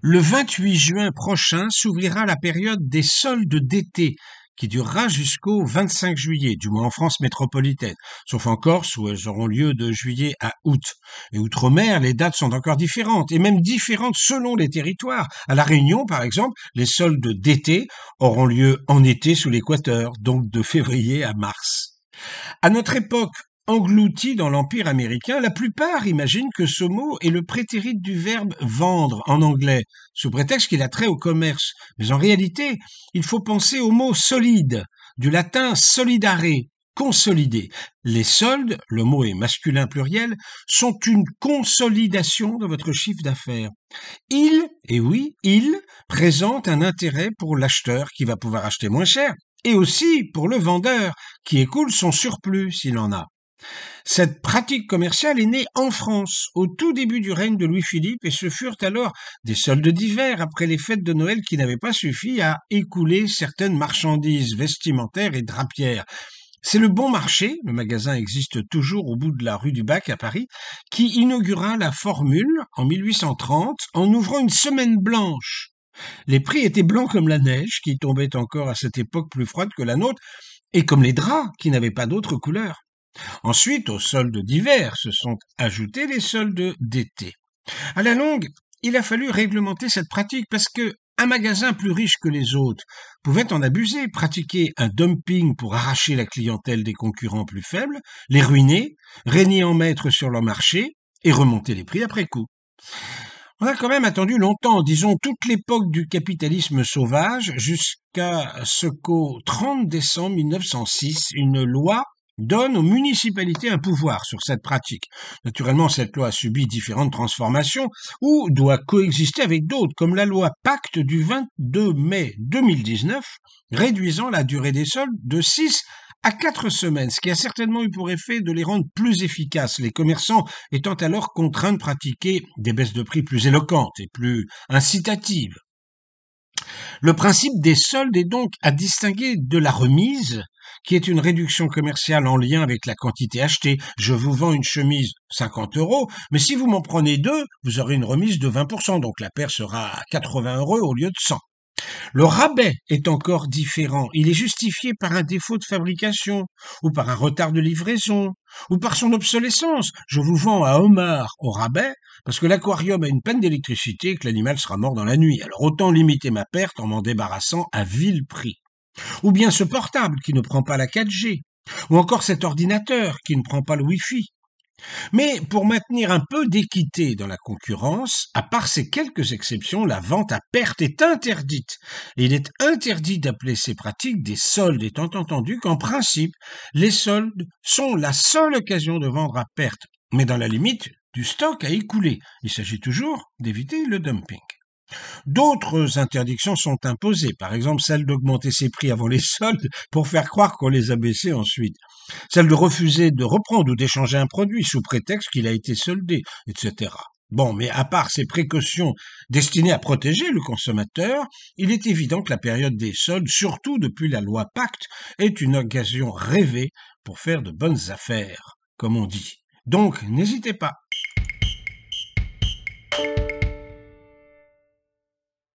Le 28 juin prochain s'ouvrira la période des soldes d'été qui durera jusqu'au 25 juillet, du moins en France métropolitaine, sauf en Corse où elles auront lieu de juillet à août. Et outre-mer, les dates sont encore différentes, et même différentes selon les territoires. À La Réunion, par exemple, les soldes d'été auront lieu en été sous l'équateur, donc de février à mars. À notre époque, englouti dans l'Empire américain, la plupart imaginent que ce mot est le prétérit du verbe vendre en anglais, sous prétexte qu'il a trait au commerce. Mais en réalité, il faut penser au mot solide, du latin solidare, consolider. Les soldes, le mot est masculin pluriel, sont une consolidation de votre chiffre d'affaires. Il, et oui, il présente un intérêt pour l'acheteur qui va pouvoir acheter moins cher, et aussi pour le vendeur qui écoule son surplus s'il en a. Cette pratique commerciale est née en France au tout début du règne de Louis-Philippe et ce furent alors des soldes d'hiver après les fêtes de Noël qui n'avaient pas suffi à écouler certaines marchandises vestimentaires et drapières. C'est le Bon Marché, le magasin existe toujours au bout de la rue du Bac à Paris, qui inaugura la formule en 1830 en ouvrant une semaine blanche. Les prix étaient blancs comme la neige, qui tombait encore à cette époque plus froide que la nôtre, et comme les draps, qui n'avaient pas d'autre couleur. Ensuite, aux soldes d'hiver se sont ajoutés les soldes d'été. À la longue, il a fallu réglementer cette pratique parce que un magasin plus riche que les autres pouvait en abuser, pratiquer un dumping pour arracher la clientèle des concurrents plus faibles, les ruiner, régner en maître sur leur marché et remonter les prix après coup. On a quand même attendu longtemps, disons toute l'époque du capitalisme sauvage, jusqu'à ce qu'au 30 décembre 1906, une loi donne aux municipalités un pouvoir sur cette pratique. Naturellement, cette loi a subi différentes transformations ou doit coexister avec d'autres, comme la loi Pacte du 22 mai 2019, réduisant la durée des soldes de 6 à 4 semaines, ce qui a certainement eu pour effet de les rendre plus efficaces, les commerçants étant alors contraints de pratiquer des baisses de prix plus éloquentes et plus incitatives. Le principe des soldes est donc à distinguer de la remise, qui est une réduction commerciale en lien avec la quantité achetée. Je vous vends une chemise 50 euros, mais si vous m'en prenez deux, vous aurez une remise de 20%, donc la paire sera à 80 euros au lieu de 100. Le rabais est encore différent. Il est justifié par un défaut de fabrication, ou par un retard de livraison, ou par son obsolescence. Je vous vends un homard au rabais parce que l'aquarium a une panne d'électricité et que l'animal sera mort dans la nuit. Alors autant limiter ma perte en m'en débarrassant à vil prix. Ou bien ce portable qui ne prend pas la 4G. Ou encore cet ordinateur qui ne prend pas le Wi-Fi. Mais pour maintenir un peu d'équité dans la concurrence, à part ces quelques exceptions, la vente à perte est interdite. Il est interdit d'appeler ces pratiques des soldes, étant entendu qu'en principe, les soldes sont la seule occasion de vendre à perte, mais dans la limite du stock à écouler. Il s'agit toujours d'éviter le dumping. D'autres interdictions sont imposées, par exemple celle d'augmenter ses prix avant les soldes pour faire croire qu'on les a baissés ensuite, celle de refuser de reprendre ou d'échanger un produit sous prétexte qu'il a été soldé, etc. Bon, mais à part ces précautions destinées à protéger le consommateur, il est évident que la période des soldes, surtout depuis la loi Pacte, est une occasion rêvée pour faire de bonnes affaires, comme on dit. Donc, n'hésitez pas